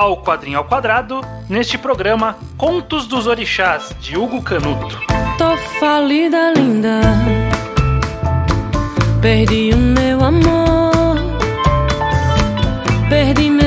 ao Quadrinho ao Quadrado, neste programa Contos dos Orixás, de Hugo Canuto. Tô falida, linda. Perdi o meu amor. Perdi meu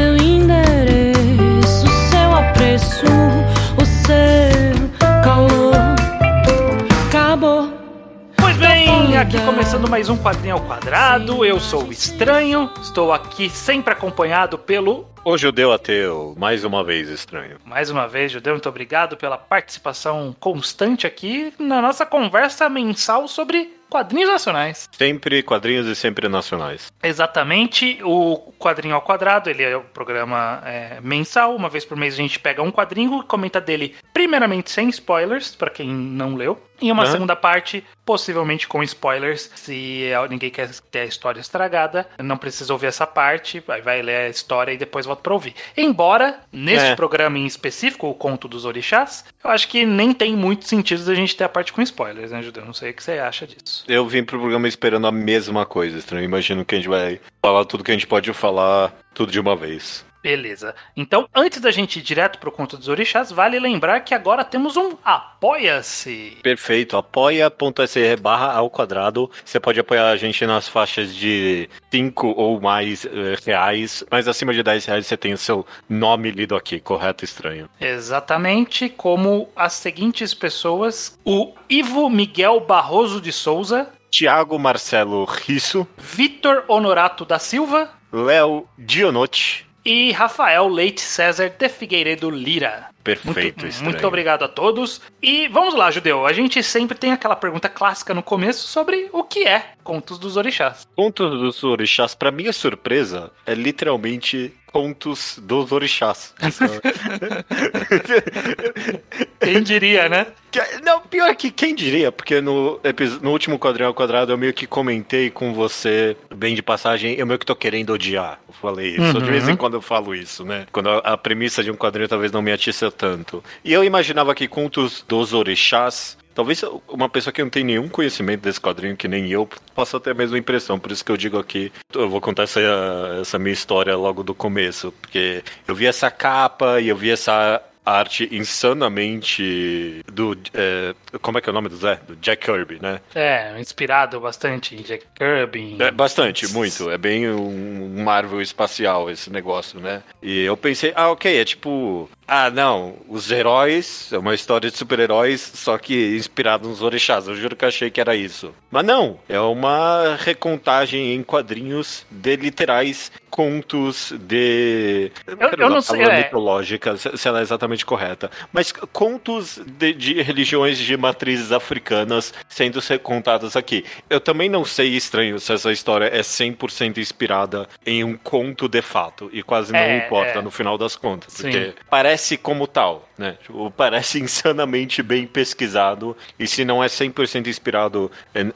aqui começando mais um Quadrinho ao Quadrado, eu sou o Estranho, estou aqui sempre acompanhado pelo O judeu ateu, mais uma vez estranho. Mais uma vez, Judeu, muito obrigado pela participação constante aqui na nossa conversa mensal sobre quadrinhos nacionais. Sempre quadrinhos e sempre nacionais. Exatamente, o Quadrinho ao Quadrado, ele é o programa é, mensal, uma vez por mês a gente pega um quadrinho e comenta dele, primeiramente sem spoilers, para quem não leu, e uma segunda parte, possivelmente com spoilers, se ninguém quer ter a história estragada, não precisa ouvir essa parte, vai, vai ler a história e depois volta pra ouvir. Embora, neste É. programa em específico, o Conto dos Orixás, eu acho que nem tem muito sentido da gente ter a parte com spoilers, né, Judeu? Não sei o que você acha disso. Eu vim pro programa esperando a mesma coisa, estranho. Imagino que a gente vai falar tudo que a gente pode falar, tudo de uma vez. Beleza. Então, antes da gente ir direto pro Conto dos Orixás, vale lembrar que agora temos um Apoia-se. Perfeito, apoia.se barra ao quadrado. Você pode apoiar a gente nas faixas de 5 ou mais eh, reais, mas acima de 10 reais você tem o seu nome lido aqui, correto, estranho? Exatamente como as seguintes pessoas: o Ivo Miguel Barroso de Souza, Tiago Marcelo Risso, Vitor Honorato da Silva Léo Dionotti. E Rafael Leite César de Figueiredo Lira. Perfeito, Muito, estranho. muito obrigado a todos. E vamos lá, Judeu. A gente sempre tem aquela pergunta clássica no começo sobre o que é Contos dos Orixás. Contos dos orixás, pra minha surpresa, é literalmente contos dos orixás. Quem diria, né? Não, pior que quem diria, porque no, no último quadrinho ao quadrado eu meio que comentei com você, bem de passagem, eu meio que tô querendo odiar. Eu falei isso. De vez em quando eu falo isso, né? Quando a, a premissa de um quadrinho talvez não me atiça tanto. E eu imaginava que contos dos orixás. Talvez uma pessoa que não tem nenhum conhecimento desse quadrinho, que nem eu, possa ter a mesma impressão. Por isso que eu digo aqui, eu vou contar essa, essa minha história logo do começo. Porque eu vi essa capa e eu vi essa arte insanamente do. é, como é que é o nome do Zé? Do Jack Kirby, né? É, inspirado bastante em Jack Kirby. É bastante, muito. É bem um Marvel espacial esse negócio, né? E eu pensei, ah, ok, é tipo. Ah, não, os heróis, é uma história de super-heróis, só que inspirado nos orixás. Eu juro que achei que era isso. Mas não, é uma recontagem em quadrinhos de literais contos de. Eu- eu não sei, é. mitológica, se se ela exatamente correta. Mas contos de, de religiões de matrizes africanas sendo contadas aqui. Eu também não sei, estranho, se essa história é 100% inspirada em um conto de fato. E quase não É, importa é. no final das contas. Sim. Porque parece como tal, né? Tipo, parece insanamente bem pesquisado. E se não é 100% inspirado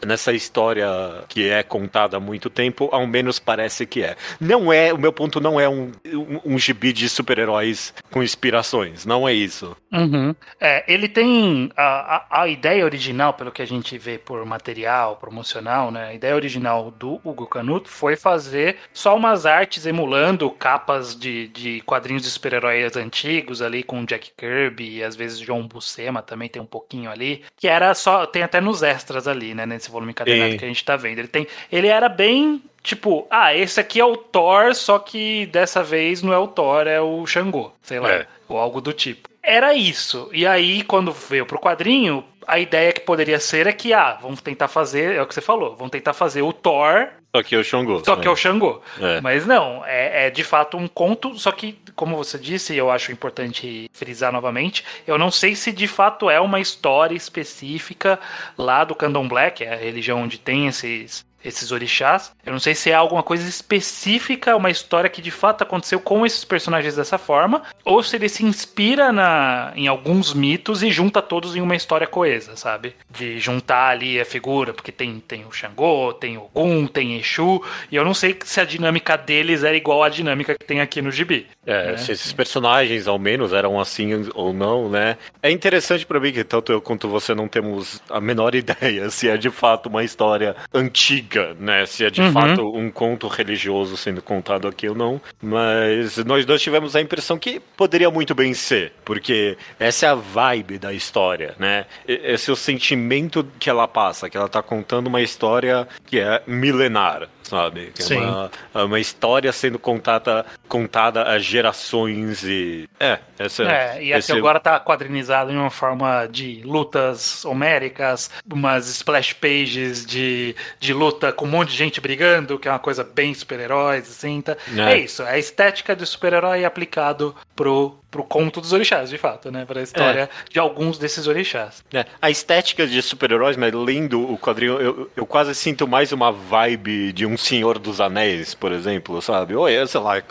nessa história que é contada há muito tempo, ao menos parece que é. Não é, o meu ponto não é um, um, um gibi de super-heróis com inspirações. Não é isso. Uhum. É, ele tem a, a, a ideia original, pelo que a gente vê por material promocional, né? A ideia original do Hugo Canuto foi fazer só umas artes emulando capas de, de quadrinhos de super-heróis antigos ali com Jack Kirby e às vezes John Buscema também tem um pouquinho ali, que era só tem até nos extras ali, né, nesse volume encadernado Sim. que a gente tá vendo. Ele tem ele era bem Tipo, ah, esse aqui é o Thor, só que dessa vez não é o Thor, é o Xangô, sei lá, É. ou algo do tipo. Era isso. E aí, quando veio pro quadrinho, a ideia que poderia ser é que, ah, vamos tentar fazer, é o que você falou, vamos tentar fazer o Thor, Só que é o Xangô. só que é o Xangô. É. Mas não, é, é de fato um conto, só que, como você disse, eu acho importante frisar novamente, eu não sei se de fato é uma história específica lá do Candomblé, que é a religião onde tem esses esses orixás. Eu não sei se é alguma coisa específica, uma história que de fato aconteceu com esses personagens dessa forma, ou se ele se inspira na, em alguns mitos e junta todos em uma história coesa, sabe? De juntar ali a figura, porque tem, tem o Xangô, tem o Ogum, tem Exu, e eu não sei se a dinâmica deles era igual à dinâmica que tem aqui no gibi. É, né? se esses personagens ao menos eram assim ou não, né? É interessante pra mim que tanto eu quanto você não temos a menor ideia se é de fato uma história antiga indica, né, se é de uhum. fato um conto religioso sendo contado aqui ou não, mas nós dois tivemos a impressão que poderia muito bem ser, porque essa é a vibe da história, né? Esse é o sentimento que ela passa, que ela tá contando uma história que é milenar, sabe? É Sim. Uma, é uma história sendo contada, contada a gerações e. É, essa é. E esse... aqui agora tá quadrinizado em uma forma de lutas homéricas, umas splash pages de, de luta com um monte de gente brigando, que é uma coisa bem super-heróis, assim. Tá? É. é isso, é a estética de super-herói aplicado pro pro conto dos orixás, de fato, né? Pra história é. de alguns desses orixás. É. A estética de super-heróis, mas lendo o quadrinho, eu, eu quase sinto mais uma vibe de um Senhor dos Anéis, por exemplo, sabe? Ou é, sei lá,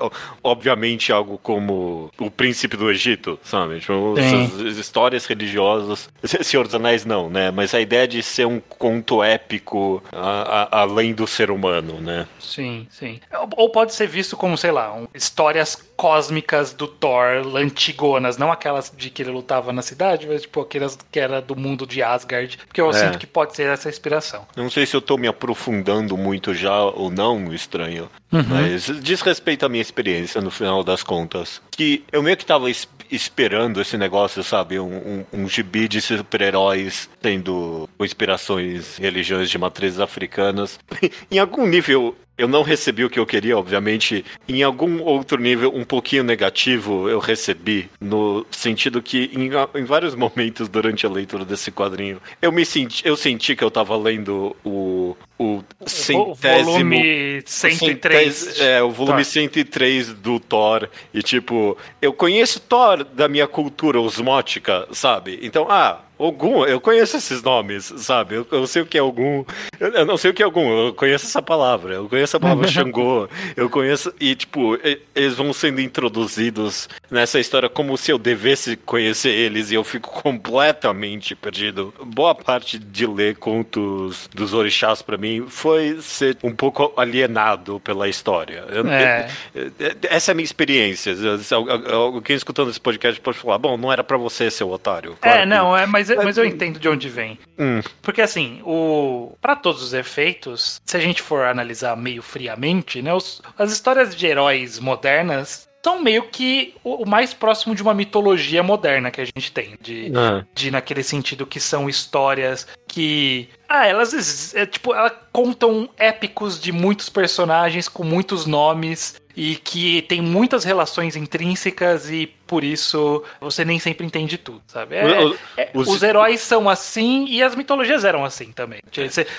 obviamente algo como o Príncipe do Egito, sabe? Tipo, essas histórias religiosas. Senhor dos Anéis não, né? Mas a ideia de ser um conto épico a, a, além do ser humano, né? Sim, sim. Ou pode ser visto como, sei lá, um, histórias cósmicas do Thor antigonas, não aquelas de que ele lutava na cidade, mas tipo aquelas que era do mundo de Asgard, porque eu é. sinto que pode ser essa inspiração. Não sei se eu tô me aprofundando muito já ou não, estranho, uhum. mas diz respeito à minha experiência no final das contas, que eu meio que tava esperando esse negócio, sabe, um, um, um gibi de super-heróis tendo inspirações religiões de matrizes africanas. em algum nível eu não recebi o que eu queria, obviamente. Em algum outro nível, um pouquinho negativo, eu recebi. No sentido que, em, em vários momentos durante a leitura desse quadrinho, eu me senti, eu senti que eu estava lendo o, o centésimo. O volume 103. é, o volume Thor. 103 do Thor. E, tipo, eu conheço Thor da minha cultura osmótica, sabe? Então, ah, Ogum, eu conheço esses nomes, sabe? Eu, eu sei o que é Ogum. Eu, eu, não sei o que é Ogum, eu conheço essa palavra. Eu conheço a palavra Xangô. Eu conheço. E, tipo, eles vão sendo introduzidos nessa história como se eu devesse conhecer eles e eu fico completamente perdido. Boa parte de ler contos dos orixás para mim foi ser um pouco alienado pela história. É. essa é a minha experiência. Alguém escutando esse podcast pode falar: bom, não era para você, seu otário. Claro é, não, é, mas mas, mas eu entendo de onde vem. Hum. Porque assim, o para todos os efeitos, se a gente for analisar meio friamente, né, os, as histórias de heróis modernas são meio que o, o, mais próximo de uma mitologia moderna que a gente tem. De, ah. de naquele sentido que são histórias que. Ah, elas é, tipo, elas contam épicos de muitos personagens com muitos nomes e que tem muitas relações intrínsecas e por isso você nem sempre entende tudo, sabe? É, é, os... os... heróis são assim e as mitologias eram assim também.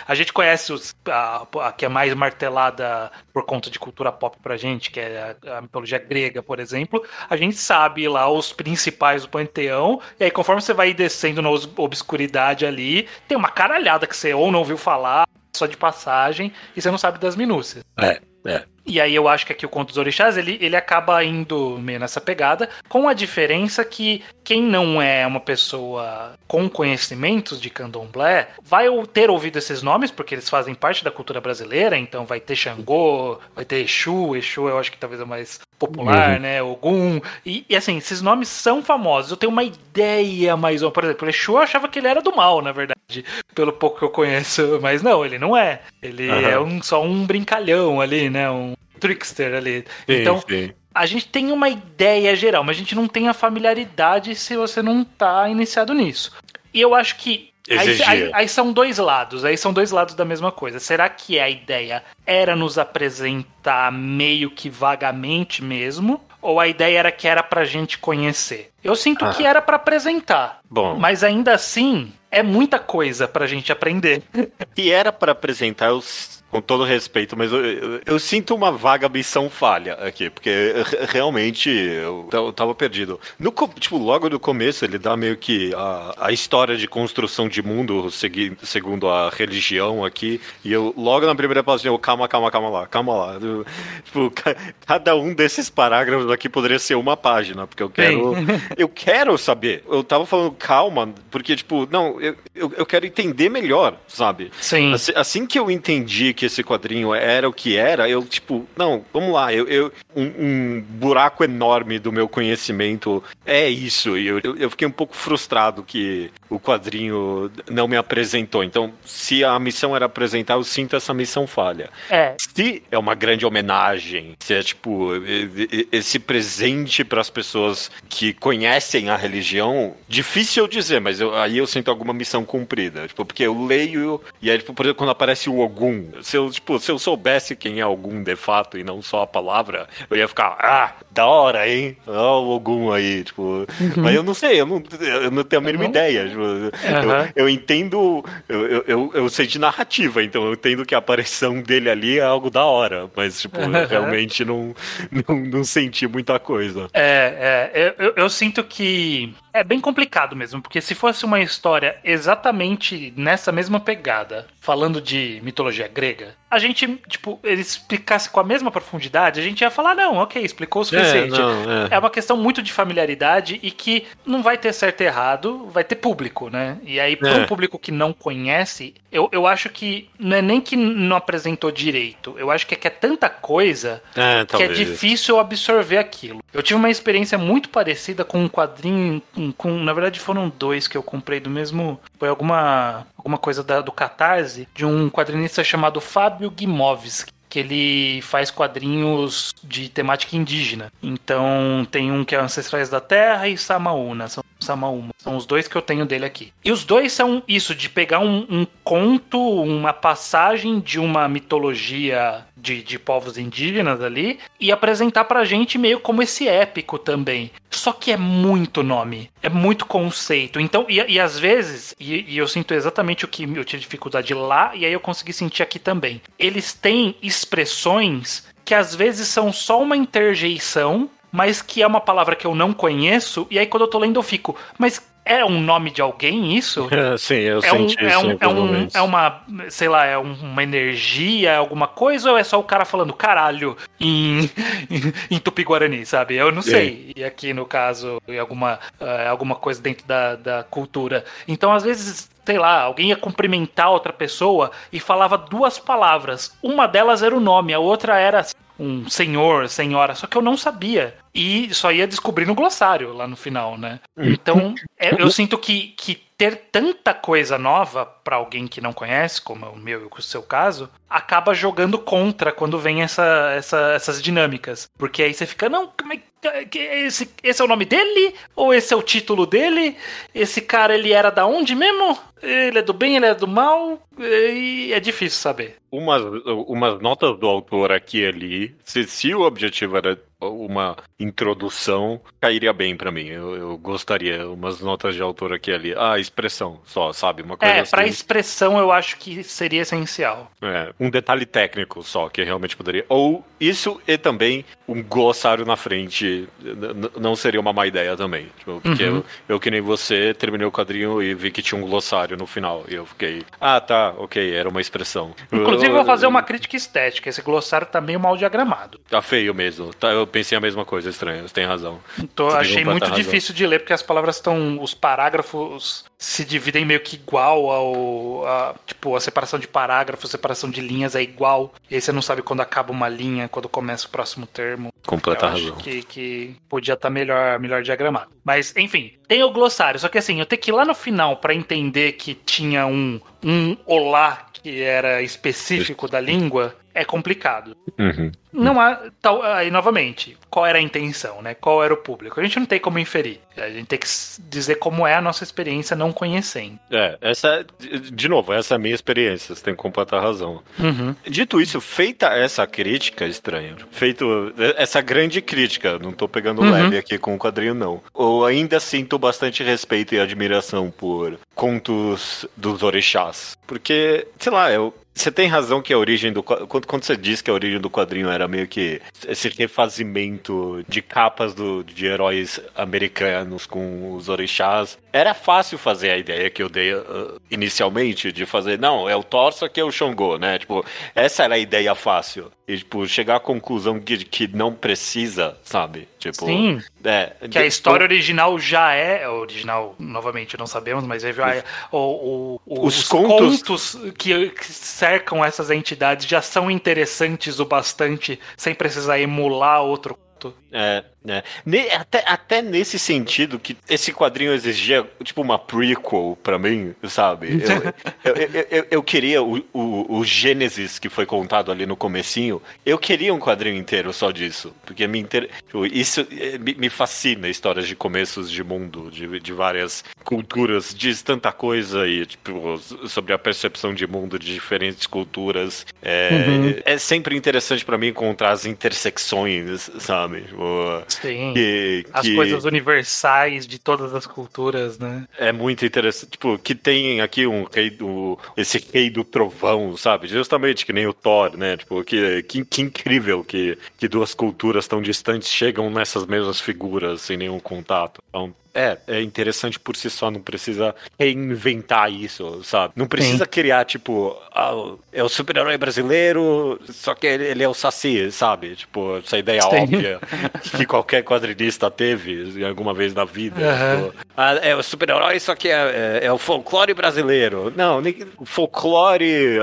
A gente conhece os, a, a, que é mais martelada por conta de cultura pop pra gente, que é a, a, mitologia grega, por exemplo. A gente sabe lá os principais do panteão, e aí conforme você vai descendo na obscuridade ali, tem uma caralhada que você ou não ouviu falar, só de passagem, e você não sabe das minúcias. É, é. E aí eu acho que aqui o Conto dos Orixás, ele, ele acaba indo meio nessa pegada, com a diferença que quem não é uma pessoa com conhecimentos de candomblé vai ter ouvido esses nomes, porque eles fazem parte da cultura brasileira, então vai ter Xangô, vai ter Exu, Exu eu acho que talvez é mais popular, uhum. né, Ogum, e, e, assim, esses nomes são famosos, eu tenho uma ideia mais ou por exemplo, Exu eu achava que ele era do mal, na verdade, pelo pouco que eu conheço, mas não, ele não é, ele uhum. é um, só um brincalhão ali, né, um trickster ali. Sim, então, sim. a gente tem uma ideia geral, mas a gente não tem a familiaridade se você não tá iniciado nisso. E eu acho que Aí, aí, aí, são dois lados, aí são dois lados da mesma coisa. Será que a ideia era nos apresentar meio que vagamente mesmo? Ou a ideia era que era pra gente conhecer? Eu sinto ah. que era para apresentar. Bom. Mas ainda assim, é muita coisa pra gente aprender. E era para apresentar os com todo respeito, mas eu, eu, eu, sinto uma vaga missão falha aqui, porque realmente eu, eu tava perdido. No, tipo, logo no começo ele dá meio que a, a história de construção de mundo segui, segundo a religião aqui, e eu logo na primeira página eu, calma, calma, calma lá, calma lá. Tipo, cada um desses parágrafos aqui poderia ser uma página, porque eu quero eu quero saber. Eu tava falando calma, porque tipo, não, eu, eu, eu quero entender melhor, sabe? Sim. Assim, assim que eu entendi que esse quadrinho era o que era, eu, tipo, não, vamos lá, eu, eu um, um, buraco enorme do meu conhecimento é isso. E eu, eu fiquei um pouco frustrado que o quadrinho não me apresentou. Então, se a missão era apresentar, eu sinto essa missão falha. É. Se é uma grande homenagem, se é tipo esse presente para as pessoas que conhecem a religião, difícil eu dizer, mas eu, aí eu sinto alguma missão cumprida. Tipo, porque eu leio e aí, tipo, por exemplo, quando aparece o Ogum, se eu, tipo, se eu soubesse quem é Ogum de fato e não só a palavra, eu ia ficar, ah, da hora, hein? Olha o Ogum aí, tipo. Uhum. Mas eu não sei, eu não, eu não tenho a mínima uhum. ideia. Tipo, uhum. eu, eu, entendo, eu, eu, eu sei de narrativa, então eu entendo que a aparição dele ali é algo da hora, mas, tipo, eu realmente não, não, não senti muita coisa. É, é eu, eu sinto que é bem complicado mesmo, porque se fosse uma história exatamente nessa mesma pegada, falando de mitologia grega, a gente, tipo, ele explicasse com a mesma profundidade, a gente ia falar, não, ok, explicou o suficiente. É, não, é. é uma questão muito de familiaridade e que não vai ter certo e errado, vai ter público, né? E aí, para um é. público que não conhece, eu, eu acho que não é nem que não apresentou direito, eu acho que é que é tanta coisa é, que é difícil absorver aquilo. Eu tive uma experiência muito parecida com um quadrinho, com, na verdade foram dois que eu comprei do mesmo, foi alguma alguma coisa da, do Catarse, de um quadrinista chamado Fábio Guimovski que ele faz quadrinhos de temática indígena. Então tem um que é Ancestrais da Terra e Samaúna. São São os dois que eu tenho dele aqui. E os dois são isso, de pegar um, um conto, uma passagem de uma mitologia de, de povos indígenas ali e apresentar pra gente meio como esse épico também. Só que é muito nome, é muito conceito. Então, e, e às vezes, e, e, eu sinto exatamente o que eu tive dificuldade lá, e aí eu consegui sentir aqui também. Eles têm expressões que às vezes são só uma interjeição mas que é uma palavra que eu não conheço, e aí quando eu tô lendo eu fico, mas é um nome de alguém isso? É, sim, eu é senti um, é um, é, um, é uma, sei lá, é uma energia, é alguma coisa, ou é só o cara falando caralho em, em, tupi-guarani, sabe? Eu não sei. E aqui, no caso, é alguma, é alguma coisa dentro da, da cultura. Então, às vezes, sei lá, alguém ia cumprimentar outra pessoa e falava duas palavras. Uma delas era o nome, a outra era um senhor, senhora, só que eu não sabia. E só ia descobrir no glossário lá no final, né? Hum. Então, é, eu sinto que, que ter tanta coisa nova para alguém que não conhece, como é o meu e o seu caso, acaba jogando contra quando vem essa, essa, essas dinâmicas. Porque aí você fica, não, é esse, esse é o nome dele? Ou esse é o título dele? Esse cara, ele era da onde mesmo? Ele é do bem, ele é do mal? E é difícil saber. Umas, umas notas do autor aqui e ali, se, se o objetivo era uma introdução cairia bem para mim. Eu, eu, gostaria umas notas de autor aqui ali. Ah, expressão, só, sabe? Uma coisa é, assim. para expressão eu acho que seria essencial. É, um detalhe técnico só que realmente poderia. Ou isso e também um glossário na frente não seria uma má ideia também. Tipo, porque uhum. eu, eu, que nem você, terminei o quadrinho e vi que tinha um glossário no final. E eu fiquei, ah, tá, ok, era uma expressão. Inclusive, eu vou fazer uma crítica estética. Esse glossário tá meio mal diagramado. Tá feio mesmo. Tá, eu pensei a mesma coisa, estranho. Você tem razão. Então, achei muito difícil de ler, porque as palavras estão. Os parágrafos se dividem meio que igual ao. A, tipo, a separação de parágrafos, separação de linhas é igual. E aí você não sabe quando acaba uma linha, quando começa o próximo termo. Completa razão. Que, que podia estar tá melhor, melhor diagramado. Mas, enfim, tem o glossário. Só que assim, eu tenho que ir lá no final para entender que tinha um, um olá que era específico da língua é complicado. Uhum. Não há. Tal, aí, novamente, qual era a intenção, né? Qual era o público? A gente não tem como inferir. A gente tem que dizer como é a nossa experiência não conhecendo. É, essa. De novo, essa é a minha experiência, você tem completa razão. Uhum. Dito isso, feita essa crítica, estranho, feito essa grande crítica, não tô pegando uhum. leve aqui com o quadrinho, não. Eu ainda sinto bastante respeito e admiração por contos dos orixás. Porque, sei lá, eu, você tem razão que a origem do. Quando, quando você diz que a origem do quadrinho era meio que esse refazimento de capas do, de heróis americanos com os orixás, era fácil fazer a ideia que eu dei uh, inicialmente de fazer, não, é o Thor, só que é o Xangô, né? Tipo, essa era a ideia fácil. E, tipo, chegar à conclusão que, que não precisa, sabe? Tipo, Sim. É, que a história original já é. Original, novamente, não sabemos, mas já é. O, o, os, os contos, contos que, que cercam essas entidades já são interessantes o bastante sem precisar emular outro é, né? Até, até nesse sentido que esse quadrinho exigia tipo uma prequel pra mim, sabe? Eu, eu, eu, eu- queria o, o, o Gênesis que foi contado ali no comecinho, eu queria um quadrinho inteiro só disso, porque me inter... tipo, isso eh, me, me fascina histórias de começos de mundo, de, de várias culturas, diz tanta coisa e tipo sobre a percepção de mundo de diferentes culturas. É, é sempre interessante pra mim encontrar as intersecções, sabe? Tipo, Sim. que, As que coisas universais de todas as culturas, né? é muito interessante. Tipo, que tem aqui um rei do. Esse rei do trovão, sabe? Justamente que nem o Thor, né? Tipo, que, que, que incrível que, que duas culturas tão distantes chegam nessas mesmas figuras sem nenhum contato. Então, é, é interessante por si só, não precisa reinventar isso, sabe? Não precisa criar, tipo, ah, é o super-herói brasileiro, só que ele, é o Saci, sabe? Tipo, essa ideia Sim. óbvia que qualquer quadrinista teve alguma vez na vida. Aham. Tipo, ah, é o super-herói, só que é, é- é o folclore brasileiro. Não, nem- o folclore,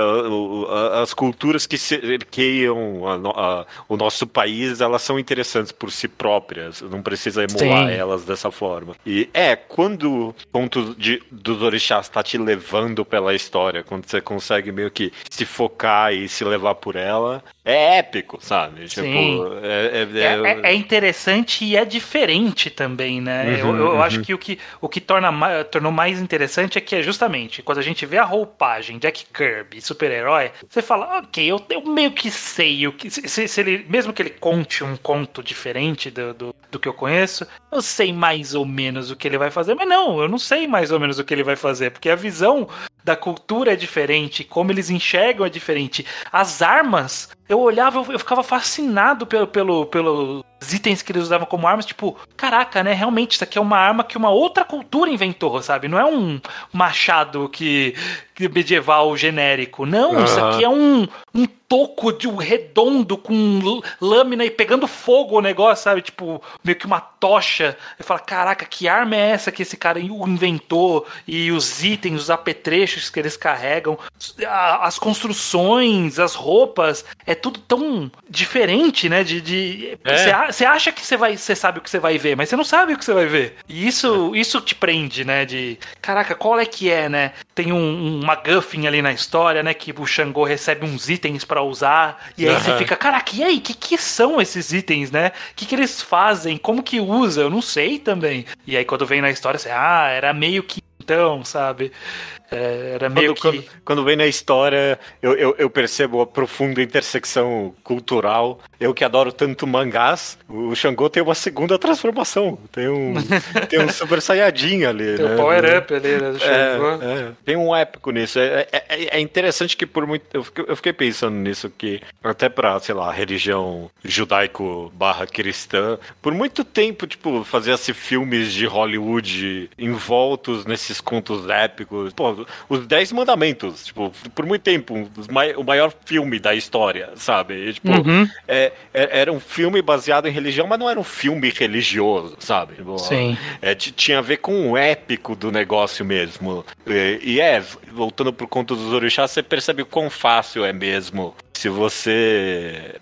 as culturas que cerqueiam a a- o nosso país, elas são interessantes por si próprias. Não precisa emular Sim. elas dessa forma. E é, quando o ponto de, dos orixás está te levando pela história, quando você consegue meio que se focar e se levar por ela, é épico, sabe? Tipo, Sim. é- é- É, é- é- é interessante e é diferente também, né? eu Uhum, eu uhum. acho que o que, o que torna, tornou mais interessante é que é justamente quando a gente vê a roupagem Jack Kirby, super-herói, você fala, ok, eu, eu meio que sei o que. Se- se ele, mesmo que ele conte um conto diferente do, do, do que eu conheço, eu sei mais ou menos o que ele vai fazer, mas não, eu não sei mais ou menos o que ele vai fazer, porque a visão da cultura é diferente, como eles enxergam é diferente. As armas, eu olhava, eu, eu ficava fascinado pelo, pelo, pelos itens que eles usavam como armas, tipo, caraca, né? Realmente, isso aqui é uma arma que uma outra cultura inventou, sabe? Não é um machado que, que medieval genérico. Não, isso Aham. aqui é um, um toco de um redondo com lâmina e pegando fogo o negócio, sabe? Tipo, meio que uma tocha. Eu falo, caraca, que arma é essa que esse cara inventou? E os itens, os apetrechos que eles carregam, as construções, as roupas, é tudo tão diferente, né? De, de É. você você acha que você vai, você sabe o que você vai ver, mas você não sabe o que você vai ver. E isso, isso te prende, né? De caraca, qual é que é, né? Tem um, uma Guffin ali na história, né? Que o Xangô recebe uns itens pra usar e aí você Aham. fica, caraca, e aí, que que são esses itens, né? O que que eles fazem? Como que usa? Eu não sei também. E aí quando vem na história, você, ah, era meio que então, sabe? É, era meio Quando, que quando, quando vem na história, eu, eu, eu percebo a profunda intersecção cultural. Eu que adoro tanto mangás, o Xangô tem uma segunda transformação. Tem um, tem um Super Saiyajin ali, tem né? o power up ali, né? do Xangô. É, é, tem um épico nisso. É, é, é- é interessante que por muito. Eu fiquei, eu fiquei pensando nisso que, até pra, sei lá, religião judaico barra cristã, por muito tempo, tipo, fazia-se filmes de Hollywood envoltos nesses contos épicos. Pô, os Dez Mandamentos, tipo, por muito tempo, o maior filme da história, sabe? E, tipo, Uhum. é- é- era um filme baseado em religião, mas não era um filme religioso, sabe? Tipo, Sim. é, tinha a ver com o épico do negócio mesmo. E, e é, voltando pro conto dos orixás, você percebe o quão fácil é mesmo. Se você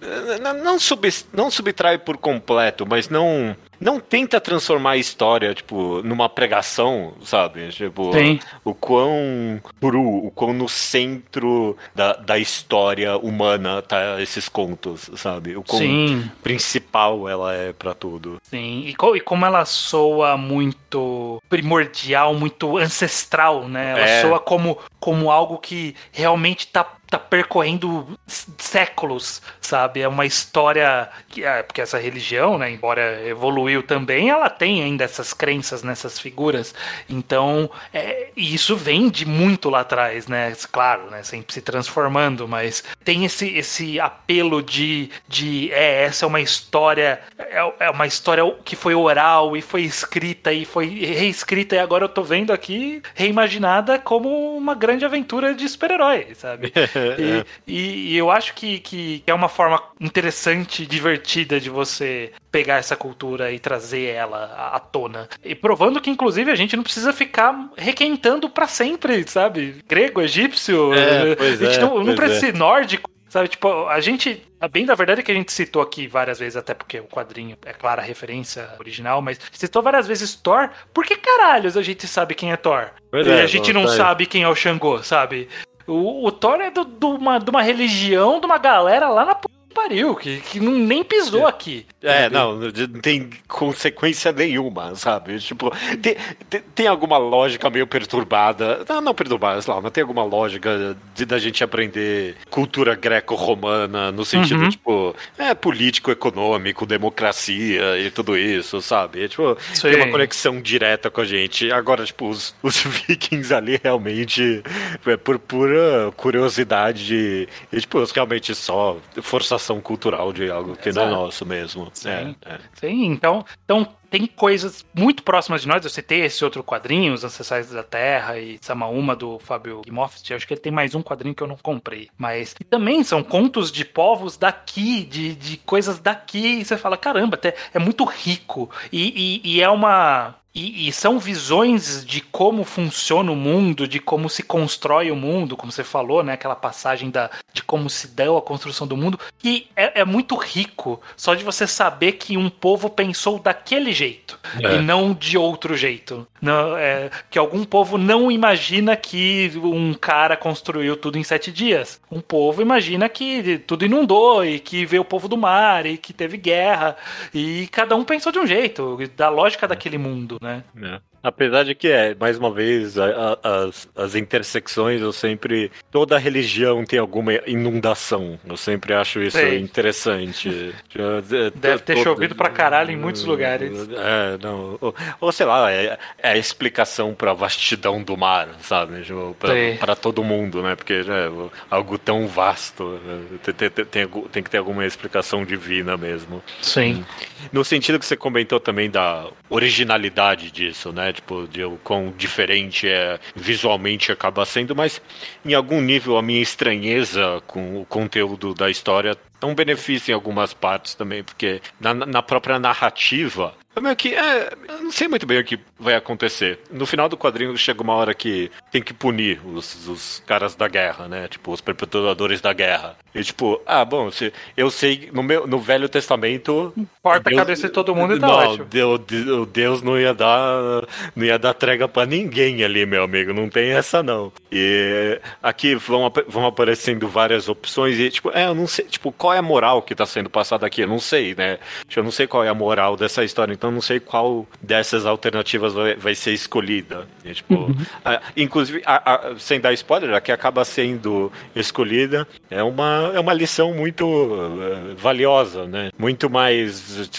não, sub, não subtrai por completo, mas não não tenta transformar a história, tipo, numa pregação, sabe? Tipo, Sim. o quão cru, o quão no centro da, da história humana tá esses contos, sabe? O quão Sim. principal ela é pra tudo. Sim, e, co- e como ela soa muito primordial, muito ancestral, né? Ela É. soa como, como algo que realmente tá, tá percorrendo séculos, sabe? É uma história que é, porque essa religião, né, embora evoluiu também, ela tem ainda essas crenças nessas figuras. Então, é, e isso vem de muito lá atrás, né? Claro, né, sempre se transformando, mas tem esse esse apelo de de é, essa é uma história é, é uma história que foi oral e foi escrita e foi reescrita e agora eu tô vendo aqui reimaginada como uma grande aventura de super-herói, sabe? E, e- e eu acho que, que é uma forma interessante, divertida de você pegar essa cultura e trazer ela à- tona. E provando que, inclusive, a gente não precisa ficar requentando pra sempre, sabe? Grego, egípcio, É, eh, pois a gente é, não, não pois precisa é. ser nórdico. Sabe, tipo, a gente. Bem da verdade é que a gente citou aqui várias vezes, até porque o quadrinho é clara a referência original, mas citou várias vezes Thor. Por que caralhos a gente sabe quem é Thor? Pois e é, a gente não tá sabe quem é o Xangô, sabe? O, o Thor é do- de uma, de uma religião, de uma galera lá na que pariu, que, que não, nem pisou aqui. É, não, não tem consequência nenhuma, sabe? Tipo, tem, tem, tem alguma lógica meio perturbada. Não, não perturbada, sei lá, mas tem alguma lógica de da gente aprender cultura greco-romana no sentido, Uhum. tipo, é político, econômico, democracia e tudo isso, sabe? É, tipo, Sim. tem uma conexão direta com a gente. Agora, tipo, os, os vikings ali realmente, é por pura curiosidade de, e, tipo, realmente só forçação cultural de algo que não é Exato. nosso mesmo. Sim. É, é. Sim, então, então tem coisas muito próximas de nós. Eu citei esse outro quadrinho, Os Ancestrais da Terra e Samaúma, do Fábio Guimoft. Acho que ele tem mais um quadrinho que eu não comprei. Mas que também são contos de povos daqui, de, de coisas daqui. E você fala, caramba, até é muito rico. E, e- e é uma. E, e são visões de como funciona o mundo, de como se constrói o mundo, como você falou, né? Aquela passagem da, de como se deu a construção do mundo. E é, é muito rico só de você saber que um povo pensou daquele jeito É. e não de outro jeito. Não, é, que algum povo não imagina que um cara construiu tudo em sete dias. Um povo imagina que tudo inundou e que veio o povo do mar e que teve guerra. E cada um pensou de um jeito, da lógica daquele mundo, né? É. Apesar de que é, mais uma vez, a- a- as, as intersecções, eu sempre. Toda religião tem alguma inundação. Eu sempre acho isso Sei. interessante. Deve ter chovido pra caralho em muitos lugares. É, não. Ou, ou sei lá, é, é a explicação pra vastidão do mar, sabe? Tipo, pra, pra todo mundo, né? Porque é algo tão vasto. né? Tem, tem, tem, tem que ter alguma explicação divina mesmo. Sim. No sentido que você comentou também da originalidade disso, né? Tipo, de o quão diferente é visualmente acaba sendo, mas em algum nível a minha estranheza com o conteúdo da história é um benefício em algumas partes também, porque na, na própria narrativa. Meio que. É, eu não sei muito bem o que vai acontecer. No final do quadrinho chega uma hora que tem que punir os, os caras da guerra, né? Tipo, os perpetuadores da guerra. E tipo, ah, bom, se, eu sei, no, meu, no Velho Testamento. Corta a Deus- cabeça de todo mundo e tá não, ótimo. Deus, Deus- não ia dar não ia dar trégua pra ninguém ali, meu amigo. Não tem essa não. E aqui vão, vão aparecendo várias opções e tipo, é, eu não sei, tipo, qual é a moral que tá sendo passada aqui? Eu não sei, né? Tipo, Eu não sei qual é a moral dessa história, então não sei qual dessas alternativas vai, vai ser escolhida. E, tipo, a- inclusive, a- a- sem dar spoiler, a que acaba sendo escolhida é uma, é uma lição muito eh, valiosa, né? Muito mais.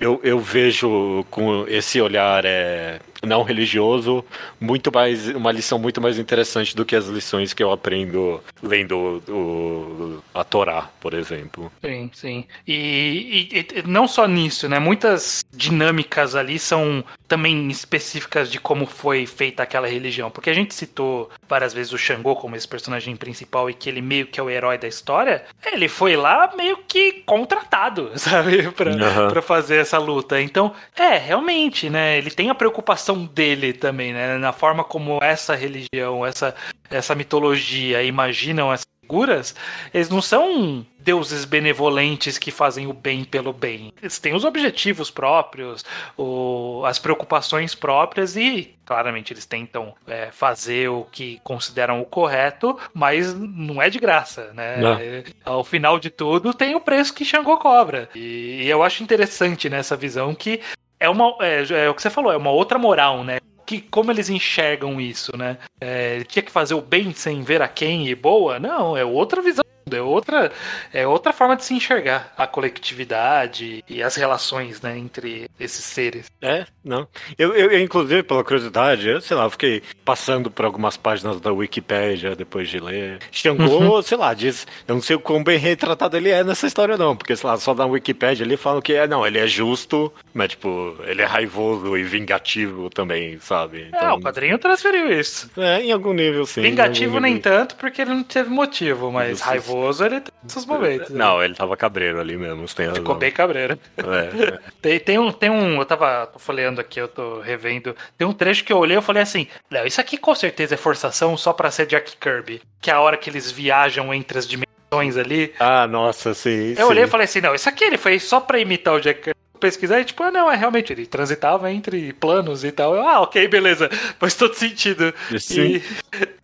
Eu, eu vejo com esse olhar é, não religioso muito mais uma lição muito mais interessante do que as lições que eu aprendo lendo o, a Torá, por exemplo. Sim, sim. E, e- e não só nisso, né? Muitas dinâmicas ali são também específicas de como foi feita aquela religião. Porque a gente citou várias vezes o Xangô como esse personagem principal e que ele meio que é o herói da história. Ele foi lá meio que contratado, sabe? Pra, Aham. pra fazer essa luta. Então, é, realmente, né? Ele tem a preocupação dele também, né? Na forma como essa religião, essa, essa mitologia imaginam essas figuras, eles não são deuses benevolentes que fazem o bem pelo bem. Eles têm os objetivos próprios, o- as preocupações próprias e, claramente, eles tentam é, fazer o que consideram o correto, mas não é de graça, né? Não. É, Ao final de tudo, tem o preço que Xangô cobra. E, e eu acho interessante nessa visão que é uma é, é o que você falou, é uma outra moral, né? Que, como eles enxergam isso, né? É, tinha que fazer o bem sem ver a quem e boa? Não, é outra visão. É outra, é outra forma de se enxergar a coletividade e as relações né, entre esses seres. É, não. Eu, eu, eu, inclusive, pela curiosidade, eu, sei lá, fiquei passando por algumas páginas da Wikipédia depois de ler. Xangô, sei lá, diz. Eu não sei o quão bem retratado ele é nessa história, não. Porque, sei lá, só na Wikipédia ali falam que é, não, ele é justo, mas, tipo, ele é raivoso e vingativo também, sabe? ah, o quadrinho transferiu isso. É, em algum nível, sim. Vingativo nem nível. tanto, porque ele não teve motivo, mas Isso. Raivoso ele tem esses momentos. né? Não, ele tava cabreiro ali mesmo, tem razão. Ficou bem cabreiro. É. Tem, tem um, tem um. Eu tava tô folheando aqui, eu tô revendo. Tem um trecho que eu olhei e falei assim: Não, isso aqui com certeza é forçação só pra ser Jack Kirby. Que é a hora que eles viajam entre as dimensões ali. Ah, nossa, sim. Eu olhei e falei assim, não, isso aqui ele fez só pra imitar o Jack Kirby. Pesquisar e tipo, ah, não, é realmente, ele transitava entre planos e tal. Eu, ah, ok, beleza, faz todo sentido. Sim. E,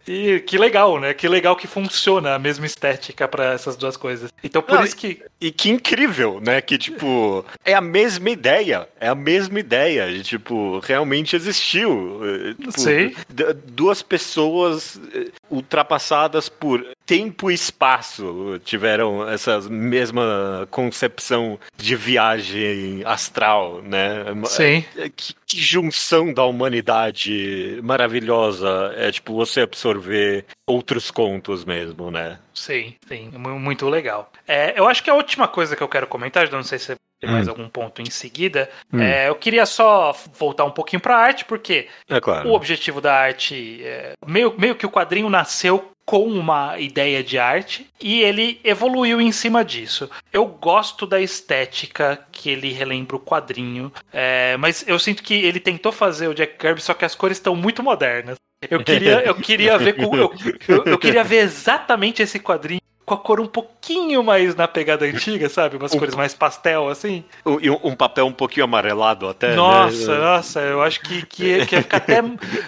e que legal, né? Que legal que funciona a mesma estética pra essas duas coisas. Então por Não, isso que. E que incrível, né? Que, tipo, é a mesma ideia. É a mesma ideia. De, tipo, realmente existiu. eh, Tipo, Sei. d- Duas pessoas eh, ultrapassadas por tempo e espaço tiveram essa mesma concepção de viagem astral, né? Sim. É, Que, que junção da humanidade maravilhosa. É, tipo, você absorver outros contos mesmo, né? Sim, sim, mu- muito legal. É, eu acho que a última coisa que eu quero comentar, não sei se você tem mais algum ponto em seguida, é, eu queria só voltar um pouquinho pra arte, porque É claro. o objetivo da arte, é, meio, meio que o quadrinho nasceu com uma ideia de arte e ele evoluiu em cima disso. Eu gosto da estética que ele relembra o quadrinho, é, mas eu sinto que ele tentou fazer o Jack Kirby, só que as cores estão muito modernas. Eu queria, eu queria ver eu, eu, eu queria ver exatamente esse quadrinho com a cor um pouquinho mais na pegada antiga, sabe? Umas cores mais pastel, assim. E um, um papel um pouquinho amarelado até. Nossa, né? nossa, eu acho que, que, ia, que ia ficar até.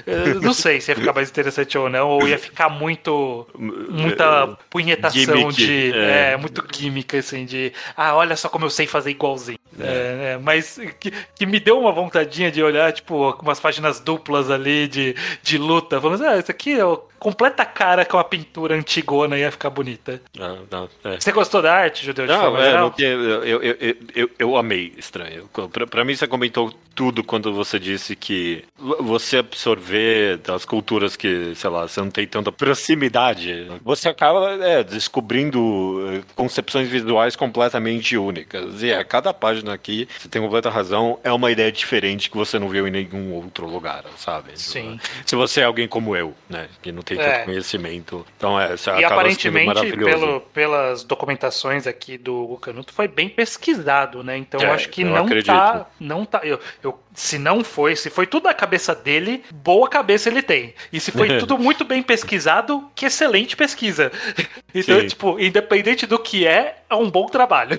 eh, Não sei se ia ficar mais interessante ou não, ou ia ficar muito. Muita punhetação Gimmick, de. é. É. muito química, assim, de. Ah, olha só como eu sei fazer igualzinho. É, é, mas que, que me deu uma vontadinha de olhar, tipo, umas páginas duplas ali de, de luta. Falando, ah, isso aqui é o completa cara com a pintura antigona ia ficar bonita. Não, não, é. Você gostou da arte, Judeu? De Não, é, não eu, eu, eu, eu, amei Estranho. Pra, pra mim, você comentou tudo quando você disse que você absorver das culturas que, sei lá, você não tem tanta proximidade, você acaba é, descobrindo eh, concepções visuais completamente únicas. E é, cada página aqui, você tem completa razão, é uma ideia diferente que você não viu em nenhum outro lugar, sabe? Sim. Se você é alguém como eu, né, que não tem É. tanto conhecimento, então é, você E acaba sendo aparentemente, maravilhoso. pelo, pelas documentações aqui do Canuto, foi bem pesquisado, né? Então É, eu acho que eu não acredito. tá. Não tá. Eu, eu, se não foi, se foi tudo da cabeça dele, boa cabeça ele tem. E se foi tudo muito bem pesquisado, que excelente pesquisa. Então, Sim. tipo, independente do que é, é um bom trabalho.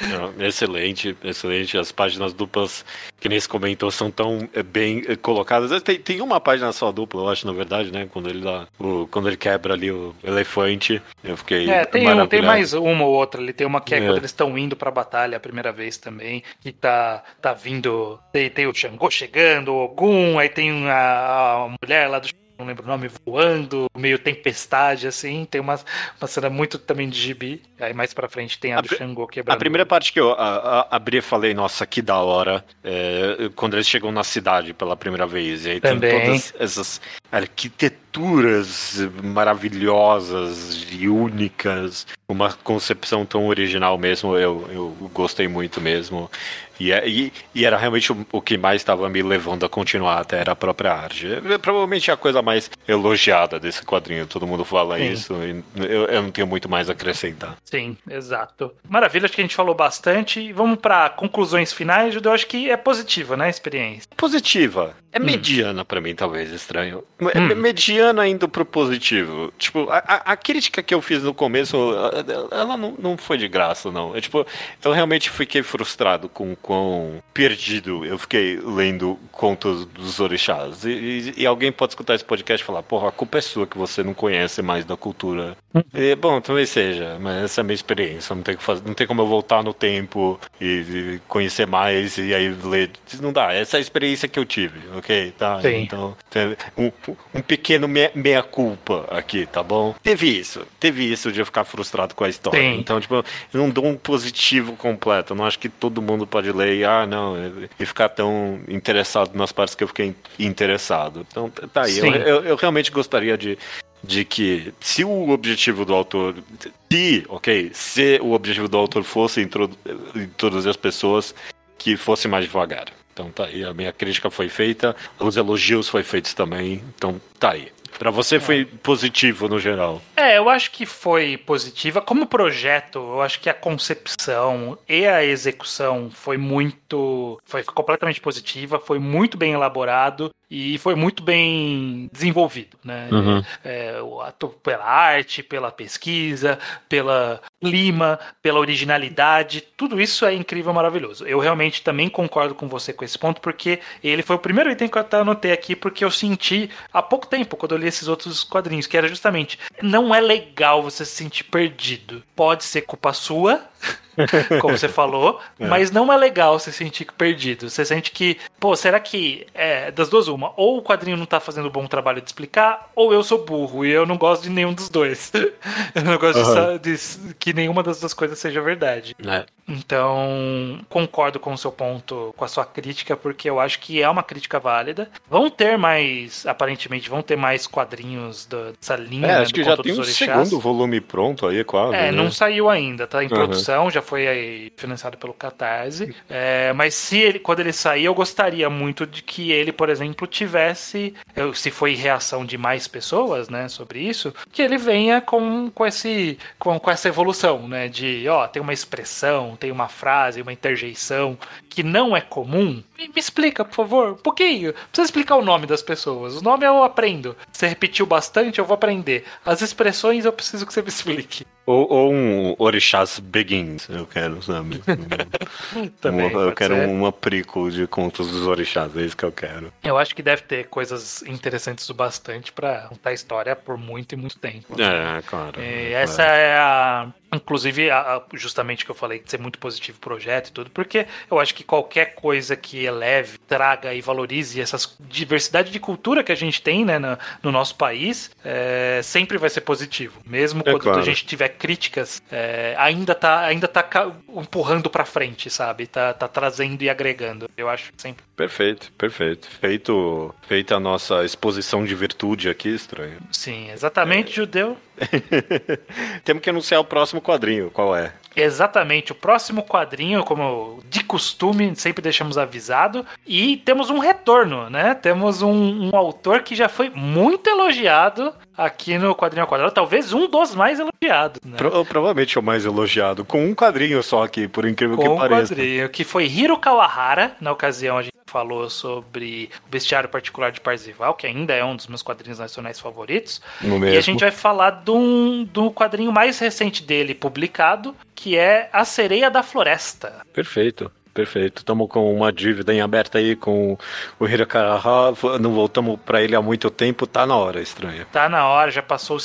Não, excelente, excelente. As páginas duplas que nem se comentou são tão eh, bem eh, colocadas. Tem, tem uma página só dupla, eu acho, na verdade, né? Quando ele dá, o, quando ele quebra ali o elefante, eu fiquei. É, tem, um, tem mais uma ou outra ali. Tem uma que é, É. quando eles estão indo pra batalha a primeira vez também. Que tá, tá vindo. Tem, tem o Xangô chegando, o Ogum, aí tem a, a mulher lá do. Não lembro o nome, voando, meio tempestade, assim. Tem uma, uma cena muito também de gibi. Aí mais pra frente tem a, A do Xangô quebrando. A primeira parte que eu a- a- abri e falei, nossa, que da hora, é, quando eles chegam na cidade pela primeira vez. E aí Também. tem todas essas arquiteturas maravilhosas e únicas, uma concepção tão original mesmo, eu, eu gostei muito mesmo. E, é- e- e era realmente o, o que mais estava me levando a continuar até era a própria arte. É, Provavelmente a coisa mais elogiada desse quadrinho, todo mundo fala Sim. isso, e eu, eu não tenho muito mais a acrescentar. Sim, exato. Maravilha, acho que a gente falou bastante. Vamos pra conclusões finais, Judeu. Acho que é positiva, né, a experiência. positiva. Hum. É mediana pra mim, talvez, estranho. É me- mediana indo pro positivo. Tipo, a, a- a crítica que eu fiz no começo, ela- não, não foi de graça, não. É tipo, eu realmente fiquei frustrado com o quão perdido eu fiquei lendo contos dos orixás. E, e- e alguém pode escutar esse podcast e falar, porra, a culpa é sua que você não conhece mais da cultura. E, bom, talvez seja, mas essa é a minha experiência. Não tem, fazer, não tem como eu voltar no tempo e, e conhecer mais e aí ler. Não dá, essa é a experiência que eu tive, ok? Tá? Sim. Então, um, um pequeno me- meia-culpa aqui, tá bom? Teve isso, teve isso de eu ficar frustrado com a história. Sim. Então, tipo, eu não dou um positivo completo. Eu não acho que todo mundo pode ler e, ah, não, e- ficar tão interessado nas partes que eu fiquei interessado. Então, tá aí. Eu, eu, eu realmente gostaria de de que se o objetivo do autor, se, ok, se o objetivo do autor fosse introdu- introduzir as pessoas, que fosse mais devagar. Então tá aí, a minha crítica foi feita, os elogios foi feitos também, então tá aí. Pra você foi positivo no geral. É, eu acho que foi positiva. Como projeto, eu acho que a concepção e a execução foi muito. Foi completamente positiva, foi muito bem elaborado. E foi muito bem desenvolvido, né? Uhum. É, o ato- pela arte, pela pesquisa, pela clima, pela originalidade, tudo isso é incrível, maravilhoso. Eu realmente também concordo com você com esse ponto, porque ele foi o primeiro item que eu até anotei aqui, porque eu senti há pouco tempo, quando eu li esses outros quadrinhos, que era justamente, não é legal você se sentir perdido. Pode ser culpa sua, como você falou, mas não é legal você sentir perdido. Você sente que, pô, será que é das duas uma? Ou o quadrinho não tá fazendo um bom trabalho de explicar, ou eu sou burro e eu não gosto de nenhum dos dois. eu não gosto de Aham. sa- de, que nenhuma das duas coisas seja verdade. É. Então, concordo com o seu ponto, com a sua crítica, porque eu acho que é uma crítica válida. Vão ter mais, aparentemente, vão ter mais quadrinhos da- dessa linha. É, né, acho do que já tem um Orixás. segundo volume pronto aí, quase. É, né? não saiu ainda, tá em Uhum. produção, já foi financiado pelo Catarse. É, mas se ele, quando ele sair, eu gostaria muito de que ele, por exemplo, tivesse, se foi reação de mais pessoas, né, sobre isso, que ele venha com, com, esse, com, com essa evolução, né, de, ó, tem uma expressão, tem uma frase, uma interjeição que não é comum. Me, me explica, por favor, um pouquinho. Precisa explicar o nome das pessoas. O nome eu aprendo. Você repetiu bastante, eu vou aprender. As expressões eu preciso que você me explique. Ou, ou um Orixás Begins, eu quero, sabe? Também, Um- eu quero ser. uma prequel de contos dos Orixás, é isso que eu quero. Eu acho que deve ter coisas interessantes o bastante pra contar a história por muito e muito tempo. É, claro. E essa é a. Inclusive, a- a- justamente que eu falei de ser muito positivo o projeto e tudo, porque eu acho que qualquer coisa que eleve, traga e valorize essa diversidade de cultura que a gente tem né, no, no nosso país, é, sempre vai ser positivo. Mesmo É quando claro. a gente tiver críticas, é, ainda tá, ainda tá empurrando pra frente, sabe? Tá, tá trazendo e agregando. Eu acho que sempre. Perfeito, perfeito. Feito, feita a nossa exposição de virtude aqui, estranho. Sim, exatamente, judeu. Temos que anunciar o próximo quadrinho, qual é? Exatamente, o próximo quadrinho, como de costume, sempre deixamos avisado. E temos um retorno, né? Temos um, um autor que já foi muito elogiado aqui no Quadrinho ao Quadrado, talvez um dos mais elogiados, né? Pro- provavelmente o mais elogiado, com um quadrinho só aqui, por incrível Com que um pareça. quadrinho, que foi Hiro Kawahara. Na ocasião, a gente falou sobre o Bestiário Particular de Parzival, que ainda é um dos meus quadrinhos nacionais favoritos. No E a gente vai falar de um, do quadrinho mais recente dele publicado, que é A Sereia da Floresta. Perfeito. Perfeito. Estamos com uma dívida em aberta aí com o Hirokaraha. Não voltamos pra ele há muito tempo. Tá na hora, estranho. Tá na hora, já passou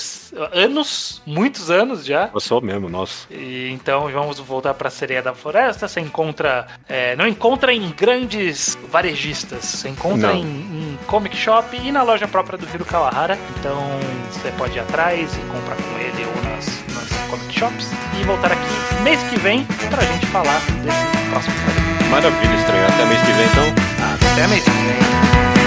anos, muitos anos já. Passou mesmo, nossa. E, então vamos voltar pra Sereia da Floresta. Você encontra. é, não encontra em grandes varejistas. Você encontra em, em comic shop e na loja própria do Hiro Kawahara. Então você pode ir atrás e comprar com ele nas, comic shops. E voltar aqui mês que vem pra gente falar desse próximo. Maravilha, estranho. Até mês que vem, então. Até mês que vem.